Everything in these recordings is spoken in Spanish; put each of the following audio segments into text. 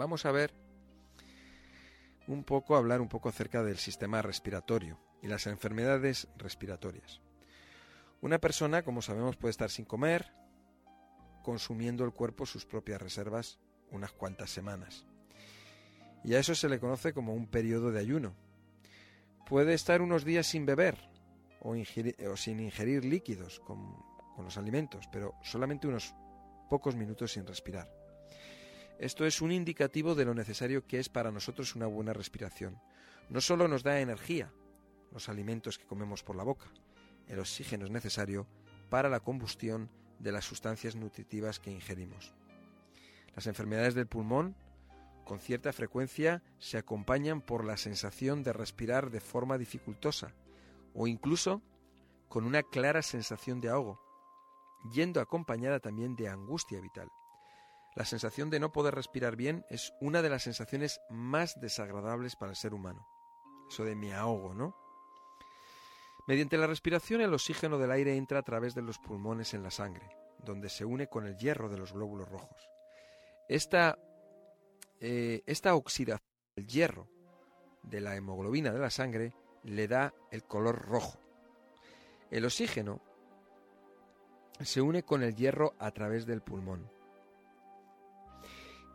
vamos a ver un poco, hablar un poco acerca del sistema respiratorio y las enfermedades respiratorias. Una persona, como sabemos, puede estar sin comer, consumiendo el cuerpo sus propias reservas unas cuantas semanas. Y a eso se le conoce como un periodo de ayuno. Puede estar unos días sin beber o, sin ingerir líquidos con los alimentos, pero solamente unos pocos minutos sin respirar. Esto es un indicativo de lo necesario que es para nosotros una buena respiración. No solo nos da energía, los alimentos que comemos por la boca, el oxígeno es necesario para la combustión de las sustancias nutritivas que ingerimos. Las enfermedades del pulmón con cierta frecuencia se acompañan por la sensación de respirar de forma dificultosa o incluso con una clara sensación de ahogo, yendo acompañada también de angustia vital. La sensación de no poder respirar bien es una de las sensaciones más desagradables para el ser humano. Eso de me ahogo, ¿no? Mediante la respiración el oxígeno del aire entra a través de los pulmones en la sangre, donde se une con el hierro de los glóbulos rojos. Esta, eh, esta oxidación del hierro de la hemoglobina de la sangre le da el color rojo. El oxígeno se une con el hierro a través del pulmón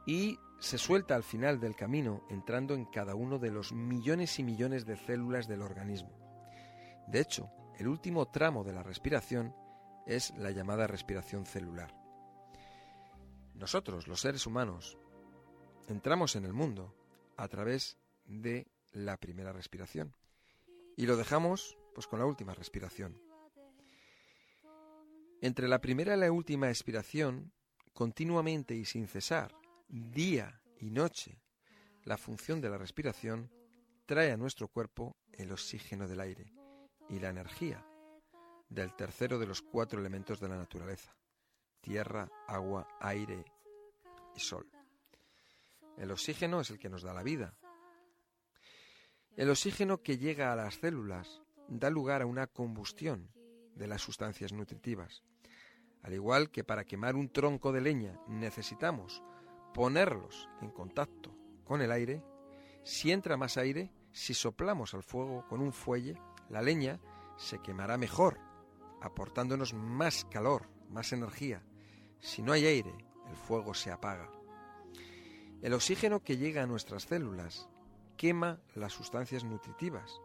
y se suelta al final del camino entrando en cada uno de los millones y millones de células del organismo. De hecho, el último tramo de la respiración es la llamada respiración celular. Nosotros, los seres humanos, entramos en el mundo a través de la primera respiración y lo dejamos pues con la última respiración. Entre la primera y la última expiración, continuamente y sin cesar, día y noche, la función de la respiración trae a nuestro cuerpo el oxígeno del aire y la energía del tercero de los cuatro elementos de la naturaleza, tierra, agua, aire y sol. El oxígeno es el que nos da la vida. El oxígeno que llega a las células da lugar a una combustión de las sustancias nutritivas. Al igual que para quemar un tronco de leña necesitamos ponerlos en contacto con el aire, si entra más aire, si soplamos al fuego con un fuelle, la leña se quemará mejor, aportándonos más calor, más energía. Si no hay aire, el fuego se apaga. El oxígeno que llega a nuestras células quema las sustancias nutritivas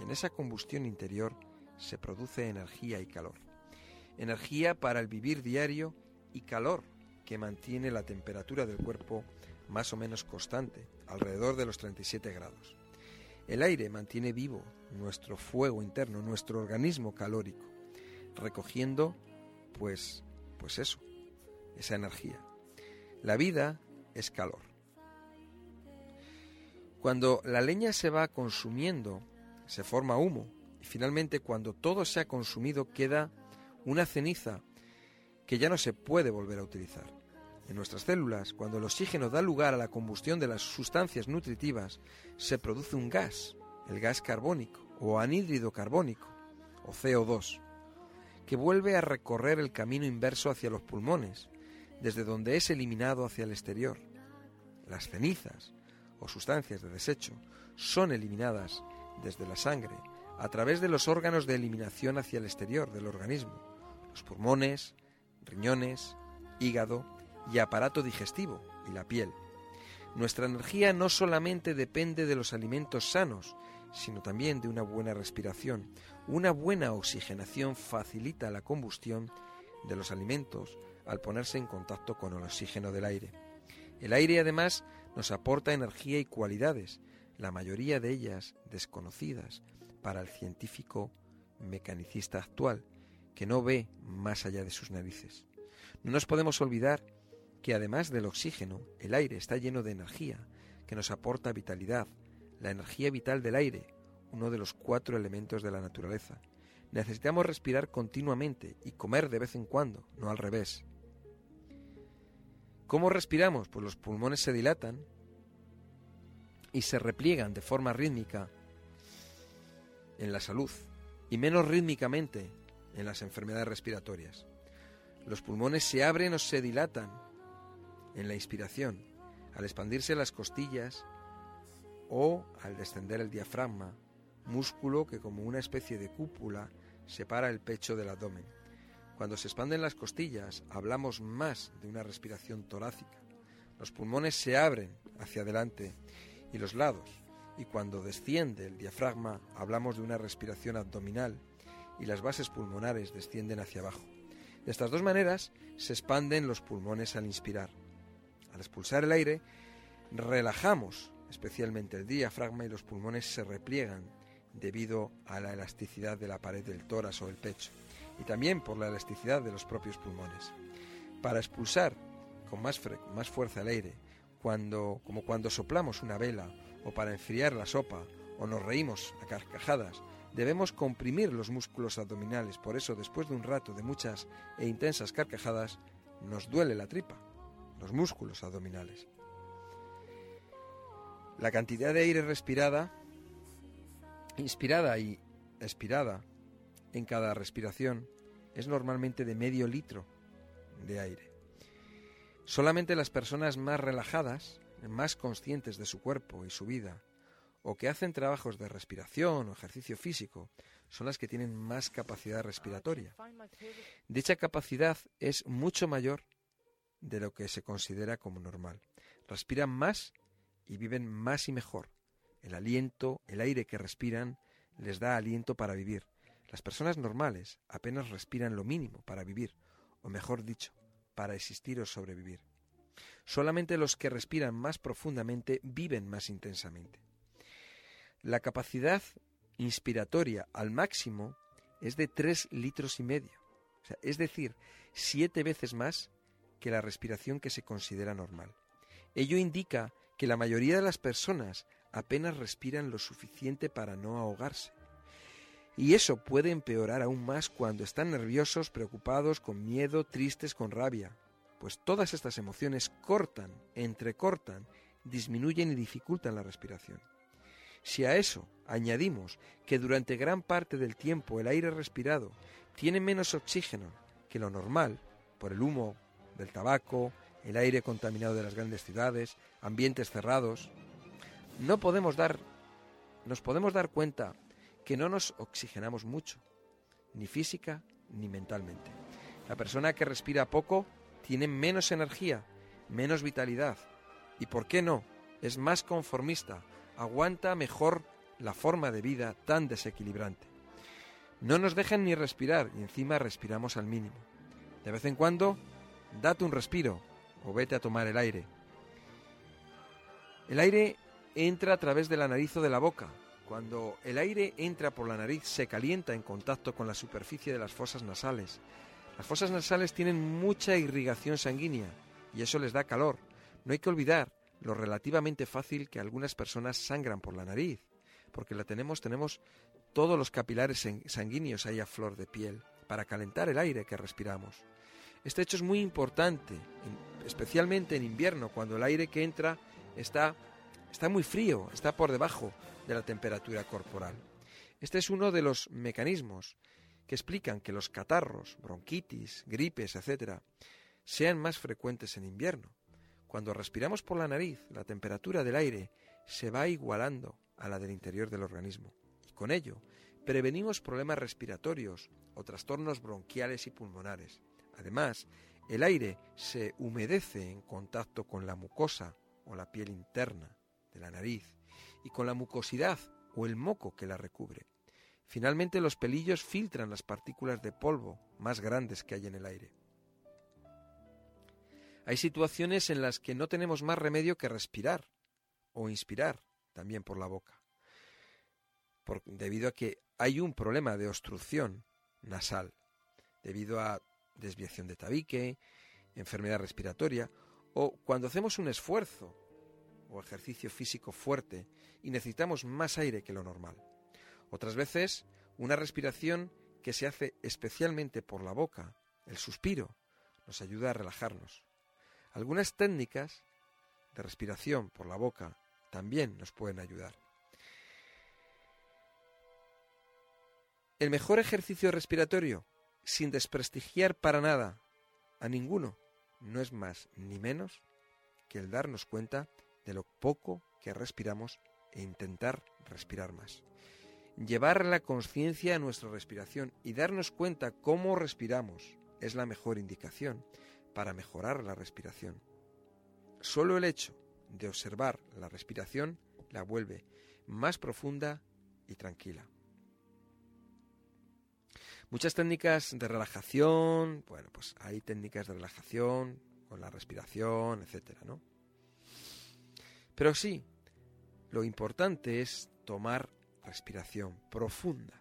y en esa combustión interior se produce energía y calor. Energía para el vivir diario y calor que mantiene la temperatura del cuerpo más o menos constante, alrededor de los 37 grados. El aire mantiene vivo nuestro fuego interno, nuestro organismo calórico, recogiendo pues pues eso, esa energía. La vida es calor. Cuando la leña se va consumiendo, se forma humo y finalmente cuando todo se ha consumido queda una ceniza que ya no se puede volver a utilizar. En nuestras células, cuando el oxígeno da lugar a la combustión de las sustancias nutritivas, se produce un gas, el gas carbónico o anhídrido carbónico, o CO2, que vuelve a recorrer el camino inverso hacia los pulmones, desde donde es eliminado hacia el exterior. Las cenizas, o sustancias de desecho, son eliminadas desde la sangre a través de los órganos de eliminación hacia el exterior del organismo, los pulmones, riñones, hígado y aparato digestivo y la piel. Nuestra energía no solamente depende de los alimentos sanos, sino también de una buena respiración. Una buena oxigenación facilita la combustión de los alimentos al ponerse en contacto con el oxígeno del aire. El aire además nos aporta energía y cualidades, la mayoría de ellas desconocidas para el científico mecanicista actual, que no ve más allá de sus narices. No nos podemos olvidar que además del oxígeno, el aire está lleno de energía, que nos aporta vitalidad, la energía vital del aire, uno de los cuatro elementos de la naturaleza. Necesitamos respirar continuamente y comer de vez en cuando, no al revés. ¿Cómo respiramos? Pues los pulmones se dilatan y se repliegan de forma rítmica en la salud y menos rítmicamente en las enfermedades respiratorias. Los pulmones se abren o se dilatan en la inspiración, al expandirse las costillas o al descender el diafragma, músculo que como una especie de cúpula separa el pecho del abdomen. Cuando se expanden las costillas, hablamos más de una respiración torácica. Los pulmones se abren hacia adelante y los lados, y cuando desciende el diafragma, hablamos de una respiración abdominal y las bases pulmonares descienden hacia abajo. De estas dos maneras se expanden los pulmones al inspirar. Al expulsar el aire, relajamos especialmente el diafragma y los pulmones se repliegan debido a la elasticidad de la pared del tórax o el pecho y también por la elasticidad de los propios pulmones. Para expulsar con más, más fuerza el aire, cuando, como cuando soplamos una vela o para enfriar la sopa o nos reímos a carcajadas, debemos comprimir los músculos abdominales. Por eso, después de un rato de muchas e intensas carcajadas, nos duele la tripa, los músculos abdominales. La cantidad de aire respirada, inspirada y expirada en cada respiración es normalmente de medio litro de aire. Solamente las personas más relajadas, más conscientes de su cuerpo y su vida, o que hacen trabajos de respiración o ejercicio físico, son las que tienen más capacidad respiratoria. Dicha capacidad es mucho mayor de lo que se considera como normal. Respiran más y viven más y mejor. El aliento, el aire que respiran, les da aliento para vivir. Las personas normales apenas respiran lo mínimo para vivir, o mejor dicho, para existir o sobrevivir. Solamente los que respiran más profundamente viven más intensamente. La capacidad inspiratoria al máximo es de tres litros y medio, es decir, siete veces más que la respiración que se considera normal. Ello indica que la mayoría de las personas apenas respiran lo suficiente para no ahogarse. Y eso puede empeorar aún más cuando están nerviosos, preocupados, con miedo, tristes, con rabia, pues todas estas emociones cortan, entrecortan, disminuyen y dificultan la respiración. Si a eso añadimos que durante gran parte del tiempo el aire respirado tiene menos oxígeno que lo normal, por el humo del tabaco, el aire contaminado de las grandes ciudades, ambientes cerrados, no podemos dar, nos podemos dar cuenta que no nos oxigenamos mucho, ni física ni mentalmente. La persona que respira poco tiene menos energía, menos vitalidad y, ¿por qué no?, es más conformista, aguanta mejor la forma de vida tan desequilibrante. No nos dejan ni respirar y encima respiramos al mínimo. De vez en cuando, date un respiro o vete a tomar el aire. El aire entra a través de la nariz o de la boca. Cuando el aire entra por la nariz se calienta en contacto con la superficie de las fosas nasales. Las fosas nasales tienen mucha irrigación sanguínea y eso les da calor. No hay que olvidar lo relativamente fácil que algunas personas sangran por la nariz, porque la tenemos, tenemos todos los capilares sanguíneos ahí a flor de piel para calentar el aire que respiramos. Este hecho es muy importante, especialmente en invierno, cuando el aire que entra está, está muy frío, está por debajo de la temperatura corporal. Este es uno de los mecanismos que explican que los catarros, bronquitis, gripes, etc., sean más frecuentes en invierno. Cuando respiramos por la nariz, la temperatura del aire se va igualando a la del interior del organismo y con ello prevenimos problemas respiratorios o trastornos bronquiales y pulmonares. Además, el aire se humedece en contacto con la mucosa o la piel interna de la nariz y con la mucosidad o el moco que la recubre. Finalmente los pelillos filtran las partículas de polvo más grandes que hay en el aire. Hay situaciones en las que no tenemos más remedio que respirar o inspirar también por la boca, debido a que hay un problema de obstrucción nasal, debido a desviación de tabique, enfermedad respiratoria O cuando hacemos un esfuerzo o ejercicio físico fuerte y necesitamos más aire que lo normal. Otras veces, una respiración que se hace especialmente por la boca, el suspiro, nos ayuda a relajarnos. Algunas técnicas de respiración por la boca también nos pueden ayudar. El mejor ejercicio respiratorio, sin desprestigiar para nada a ninguno, no es más ni menos que el darnos cuenta de lo poco que respiramos e intentar respirar más. Llevar la conciencia a nuestra respiración y darnos cuenta cómo respiramos es la mejor indicación para mejorar la respiración. Solo el hecho de observar la respiración la vuelve más profunda y tranquila. Muchas técnicas de relajación, bueno, pues hay técnicas de relajación con la respiración, etcétera, ¿no? Pero sí, lo importante es tomar respiración profunda.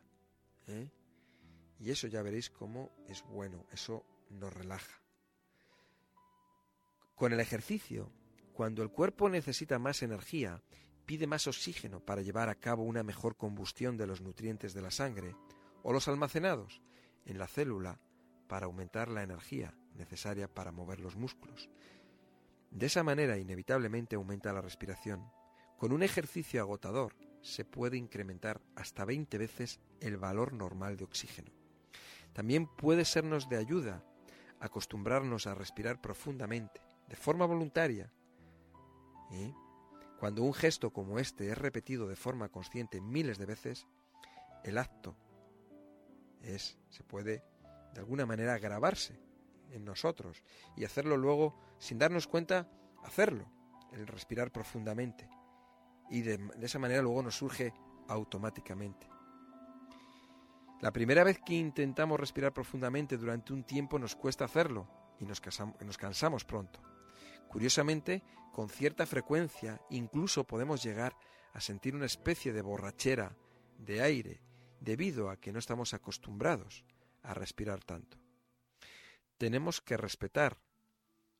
¿eh? Y eso ya veréis cómo es bueno, eso nos relaja. Con el ejercicio, cuando el cuerpo necesita más energía, pide más oxígeno para llevar a cabo una mejor combustión de los nutrientes de la sangre o los almacenados en la célula para aumentar la energía necesaria para mover los músculos. De esa manera inevitablemente aumenta la respiración. Con un ejercicio agotador se puede incrementar hasta 20 veces el valor normal de oxígeno. También puede sernos de ayuda acostumbrarnos a respirar profundamente, de forma voluntaria. Cuando un gesto como este es repetido de forma consciente miles de veces, el acto es, se puede de alguna manera grabarse en nosotros y hacerlo luego sin darnos cuenta, hacerlo, el respirar profundamente. Y de, esa manera luego nos surge automáticamente. La primera vez que intentamos respirar profundamente durante un tiempo nos cuesta hacerlo y nos nos cansamos pronto. Curiosamente, con cierta frecuencia incluso podemos llegar a sentir una especie de borrachera de aire debido a que no estamos acostumbrados a respirar tanto. Tenemos que respetar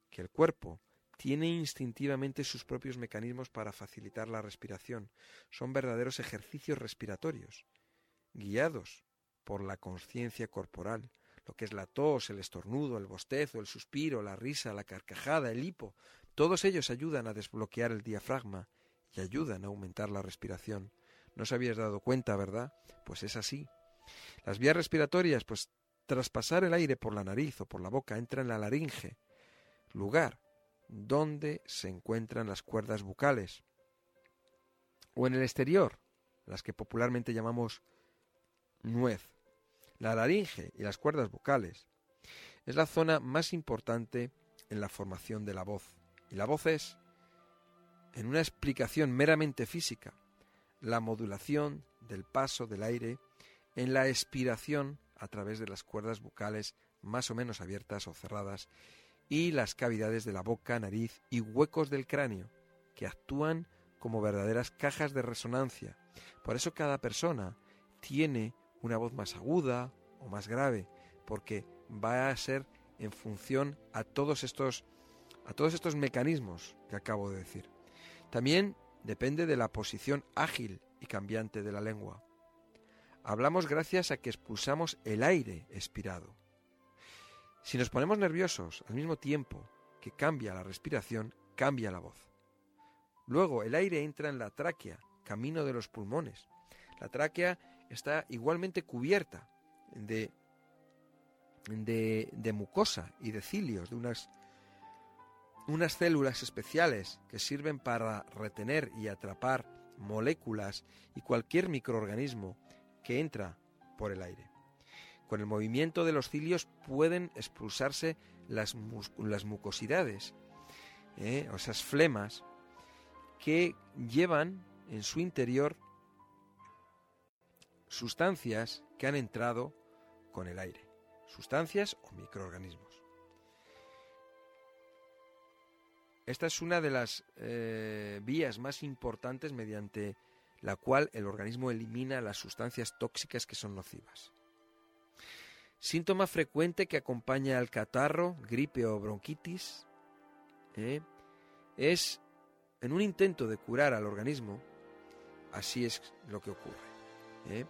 que el cuerpo tiene instintivamente sus propios mecanismos para facilitar la respiración. Son verdaderos ejercicios respiratorios, guiados por la conciencia corporal, lo que es la tos, el estornudo, el bostezo, el suspiro, la risa, la carcajada, el hipo, todos ellos ayudan a desbloquear el diafragma y ayudan a aumentar la respiración. No os habíais dado cuenta, ¿verdad? Pues es así. Las vías respiratorias, pues tras pasar el aire por la nariz o por la boca, entra en la laringe, lugar donde se encuentran las cuerdas bucales, o en el exterior, las que popularmente llamamos nuez. La laringe y las cuerdas bucales es la zona más importante en la formación de la voz. Y la voz es, en una explicación meramente física, la modulación del paso del aire en la expiración a través de las cuerdas bucales más o menos abiertas o cerradas y las cavidades de la boca, nariz y huecos del cráneo, que actúan como verdaderas cajas de resonancia. Por eso cada persona tiene una voz más aguda o más grave, porque va a ser en función a todos estos a todos estos mecanismos que acabo de decir. También depende de la posición ágil y cambiante de la lengua. Hablamos gracias a que expulsamos el aire expirado. Si nos ponemos nerviosos al mismo tiempo que cambia la respiración, cambia la voz. Luego el aire entra en la tráquea, camino de los pulmones. La tráquea está igualmente cubierta de, de, de mucosa y de cilios, de unas, unas células especiales que sirven para retener y atrapar moléculas y cualquier microorganismo que entra por el aire. Con el movimiento de los cilios pueden expulsarse las, las mucosidades, ¿eh? o esas flemas, que llevan en su interior sustancias que han entrado con el aire, sustancias o microorganismos. Esta es una de las eh, vías más importantes mediante la cual el organismo elimina las sustancias tóxicas que son nocivas. Síntoma frecuente que acompaña al catarro, gripe o bronquitis ¿eh? es en un intento de curar al organismo, así es lo que ocurre. ¿Eh?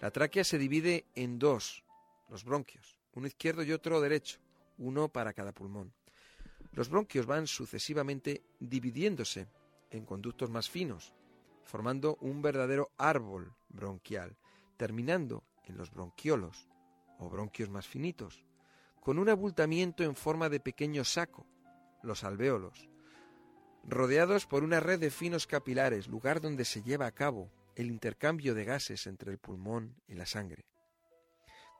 La tráquea se divide en dos, los bronquios, uno izquierdo y otro derecho, uno para cada pulmón. Los bronquios van sucesivamente dividiéndose en conductos más finos, formando un verdadero árbol bronquial, terminando en los bronquiolos, o bronquios más finitos, con un abultamiento en forma de pequeño saco, los alvéolos, rodeados por una red de finos capilares, lugar donde se lleva a cabo el intercambio de gases entre el pulmón y la sangre.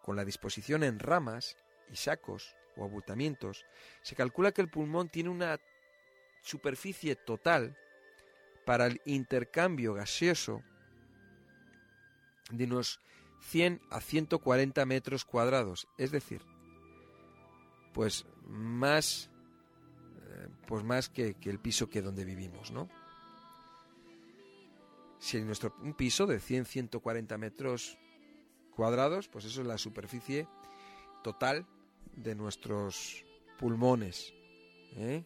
Con la disposición en ramas y sacos o abultamientos, se calcula que el pulmón tiene una superficie total para el intercambio gaseoso de unos 100 a 140 metros cuadrados, es decir, pues más, eh, pues más que, el piso que donde vivimos, ¿no? Si en nuestro un piso de 100-140 metros cuadrados, pues eso es la superficie total de nuestros pulmones. ¿eh?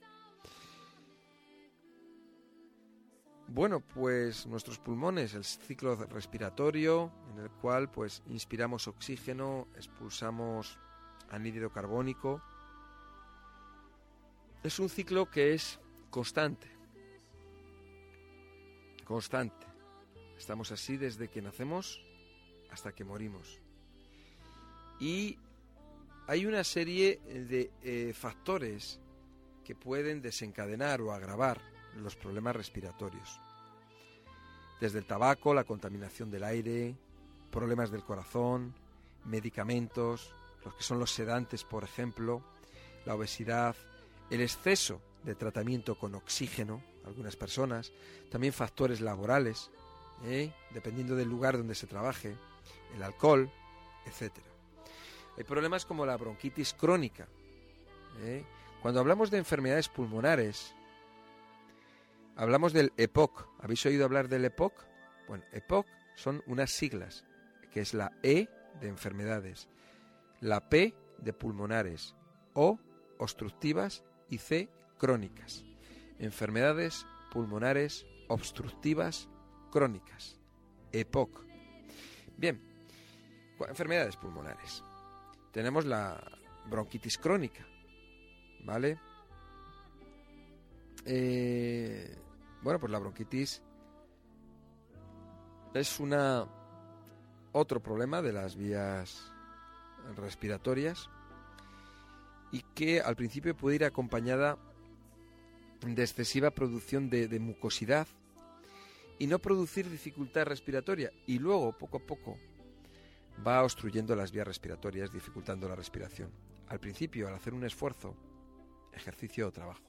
Bueno, pues nuestros pulmones, el ciclo respiratorio, en el cual pues inspiramos oxígeno, expulsamos anhídrido carbónico. Es un ciclo que es constante. Constante. Estamos así desde que nacemos hasta que morimos. Y hay una serie de eh, factores que pueden desencadenar o agravar los problemas respiratorios. Desde el tabaco, la contaminación del aire, problemas del corazón, medicamentos, los que son los sedantes, por ejemplo, la obesidad, el exceso de tratamiento con oxígeno, algunas personas, también factores laborales, ¿eh? dependiendo del lugar donde se trabaje, el alcohol, etc. Hay problemas como la bronquitis crónica. ¿eh? Cuando hablamos de enfermedades pulmonares, Hablamos del EPOC. ¿Habéis oído hablar del EPOC? Bueno, EPOC son unas siglas, que es la E de enfermedades, la P de pulmonares, O obstructivas y C crónicas. Enfermedades pulmonares obstructivas crónicas. EPOC. Bien, enfermedades pulmonares. Tenemos la bronquitis crónica, ¿vale? Eh, bueno, pues la bronquitis es una otro problema de las vías respiratorias y que al principio puede ir acompañada de excesiva producción de, de mucosidad y no producir dificultad respiratoria y luego poco a poco va obstruyendo las vías respiratorias, dificultando la respiración. Al principio, al hacer un esfuerzo, ejercicio o trabajo.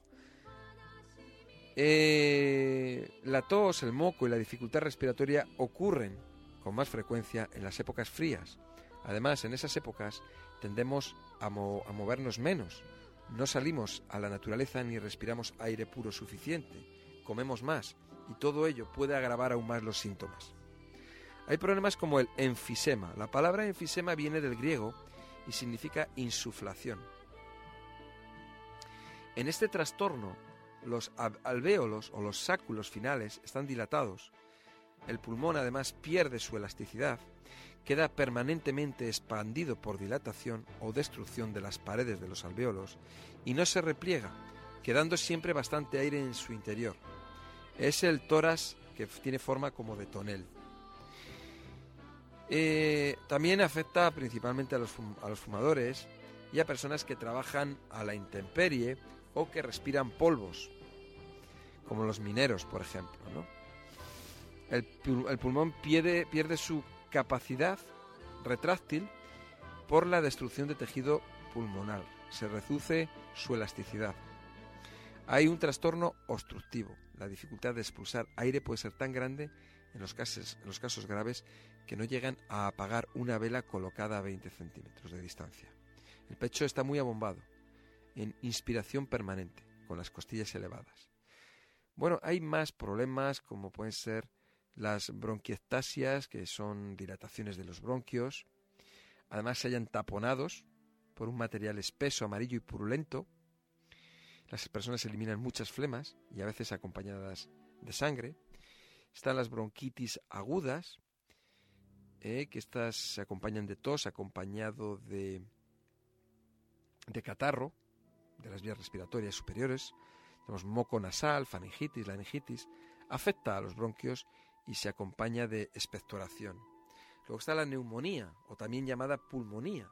Eh, la tos, el moco y la dificultad respiratoria ocurren con más frecuencia en las épocas frías. Además, en esas épocas tendemos a, movernos menos. No salimos a la naturaleza ni respiramos aire puro suficiente. Comemos más y todo ello puede agravar aún más los síntomas. Hay problemas como el enfisema. La palabra enfisema viene del griego y significa insuflación. En este trastorno los alvéolos o los sáculos finales están dilatados. El pulmón además pierde su elasticidad, queda permanentemente expandido por dilatación o destrucción de las paredes de los alvéolos y no se repliega, quedando siempre bastante aire en su interior. Es el tórax que tiene forma como de tonel. Eh, también afecta principalmente a los, a los fumadores y a personas que trabajan a la intemperie o que respiran polvos, como los mineros, por ejemplo. El, pulmón pierde, pierde su capacidad retráctil por la destrucción de tejido pulmonar. Se reduce su elasticidad. Hay un trastorno obstructivo. La dificultad de expulsar aire puede ser tan grande en los casos, en los casos graves que no llegan a apagar una vela colocada a 20 centímetros de distancia. El pecho está muy abombado, en inspiración permanente, con las costillas elevadas. Bueno, hay más problemas como pueden ser las bronquiectasias, que son dilataciones de los bronquios. Además se hayan taponados por un material espeso, amarillo y purulento. Las personas eliminan muchas flemas y a veces acompañadas de sangre. Están las bronquitis agudas, eh, que estas se acompañan de tos acompañado de, de catarro, de las vías respiratorias superiores. Tenemos moco nasal, faringitis, laringitis. Afecta a los bronquios y se acompaña de expectoración. Luego está la neumonía, o también llamada pulmonía,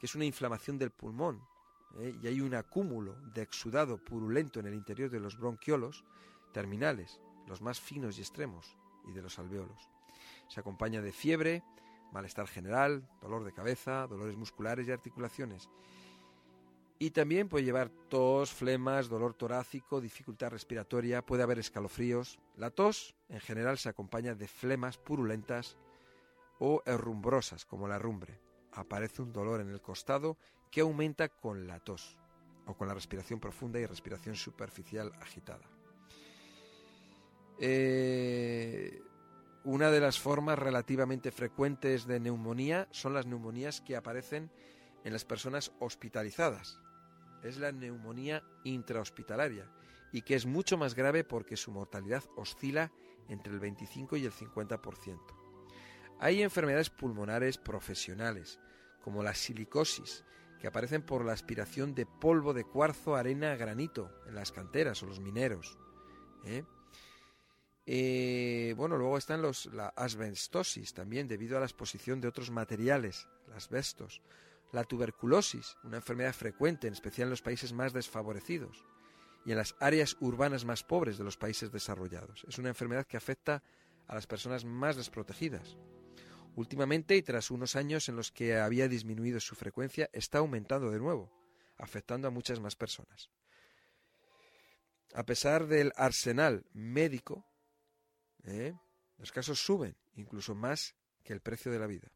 que es una inflamación del pulmón, ¿eh? y hay un acúmulo de exudado purulento en el interior de los bronquiolos terminales, los más finos y extremos, y de los alveolos. Se acompaña de fiebre, malestar general, dolor de cabeza, dolores musculares y articulaciones. Y también puede llevar tos, flemas, dolor torácico, dificultad respiratoria, puede haber escalofríos. La tos en general se acompaña de flemas purulentas o herrumbrosas, como la rumbre. Aparece un dolor en el costado que aumenta con la tos o con la respiración profunda y respiración superficial agitada. Eh, una de las formas relativamente frecuentes de neumonía son las neumonías que aparecen en las personas hospitalizadas. Es la neumonía intrahospitalaria y que es mucho más grave porque su mortalidad oscila entre el 25 y el 50%. Hay enfermedades pulmonares profesionales, como la silicosis, que aparecen por la aspiración de polvo de cuarzo, arena, granito en las canteras o los mineros. ¿eh? Eh, bueno, luego están los, la asbestosis también debido a la exposición de otros materiales, las asbestos. La tuberculosis, una enfermedad frecuente, en especial en los países más desfavorecidos y en las áreas urbanas más pobres de los países desarrollados. Es una enfermedad que afecta a las personas más desprotegidas. Últimamente, y tras unos años en los que había disminuido su frecuencia, está aumentando de nuevo, afectando a muchas más personas. A pesar del arsenal médico, ¿eh? los casos suben, incluso más que el precio de la vida.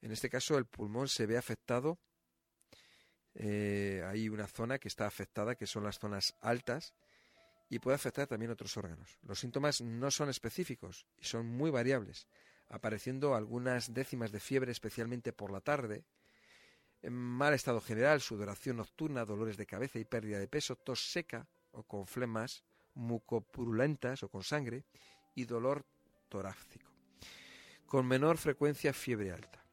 En este caso, el pulmón se ve afectado. Eh, hay una zona que está afectada, que son las zonas altas, y puede afectar también otros órganos. Los síntomas no son específicos y son muy variables apareciendo algunas décimas de fiebre, especialmente por la tarde, mal estado general, sudoración nocturna, dolores de cabeza y pérdida de peso, tos seca o con flemas mucopurulentas o con sangre y dolor torácico. Con menor frecuencia fiebre alta.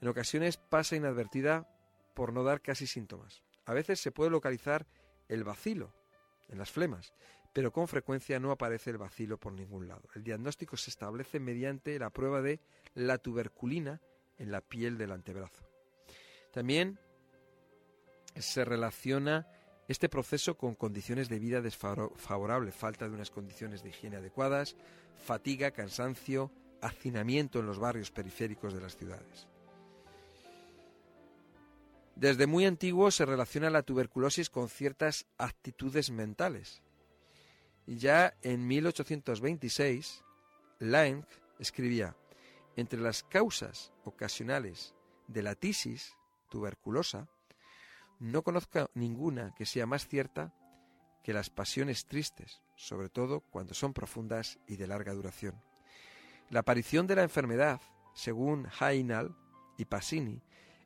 En ocasiones pasa inadvertida por no dar casi síntomas. A veces se puede localizar el vacilo en las flemas, pero con frecuencia no aparece el bacilo por ningún lado. El diagnóstico se establece mediante la prueba de la tuberculina en la piel del antebrazo. También se relaciona este proceso con condiciones de vida desfavorables, falta de unas condiciones de higiene adecuadas, fatiga, cansancio, hacinamiento en los barrios periféricos de las ciudades. Desde muy antiguo se relaciona la tuberculosis con ciertas actitudes mentales, ya en 1826, Lang escribía, entre las causas ocasionales de la tisis tuberculosa, no conozco ninguna que sea más cierta que las pasiones tristes, sobre todo cuando son profundas y de larga duración. La aparición de la enfermedad, según Hainal y Passini,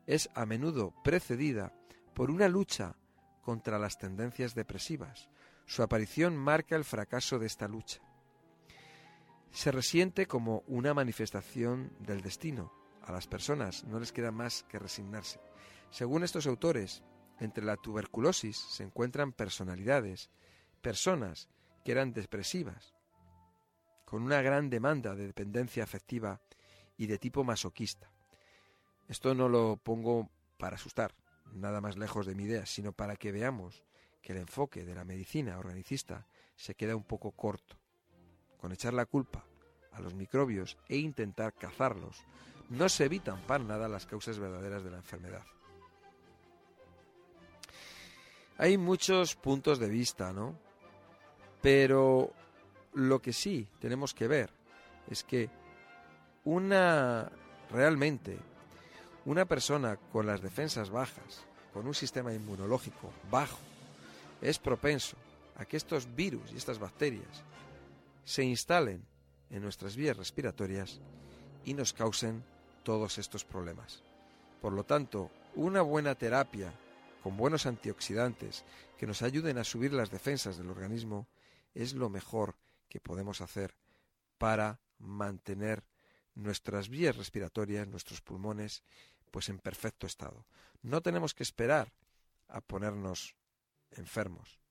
es a menudo precedida por una lucha contra las tendencias depresivas, su aparición marca el fracaso de esta lucha. Se resiente como una manifestación del destino. A las personas no les queda más que resignarse. Según estos autores, entre la tuberculosis se encuentran personalidades, personas que eran depresivas, con una gran demanda de dependencia afectiva y de tipo masoquista. Esto no lo pongo para asustar, nada más lejos de mi idea, sino para que veamos que el enfoque de la medicina organicista se queda un poco corto. Con echar la culpa a los microbios e intentar cazarlos, no se evitan para nada las causas verdaderas de la enfermedad. Hay muchos puntos de vista, ¿no? Pero lo que sí tenemos que ver es que una realmente una persona con las defensas bajas, con un sistema inmunológico bajo, es propenso a que estos virus y estas bacterias se instalen en nuestras vías respiratorias y nos causen todos estos problemas. Por lo tanto, una buena terapia con buenos antioxidantes que nos ayuden a subir las defensas del organismo, es lo mejor que podemos hacer para mantener nuestras vías respiratorias, nuestros pulmones, pues en perfecto estado. No tenemos que esperar a ponernos enfermos.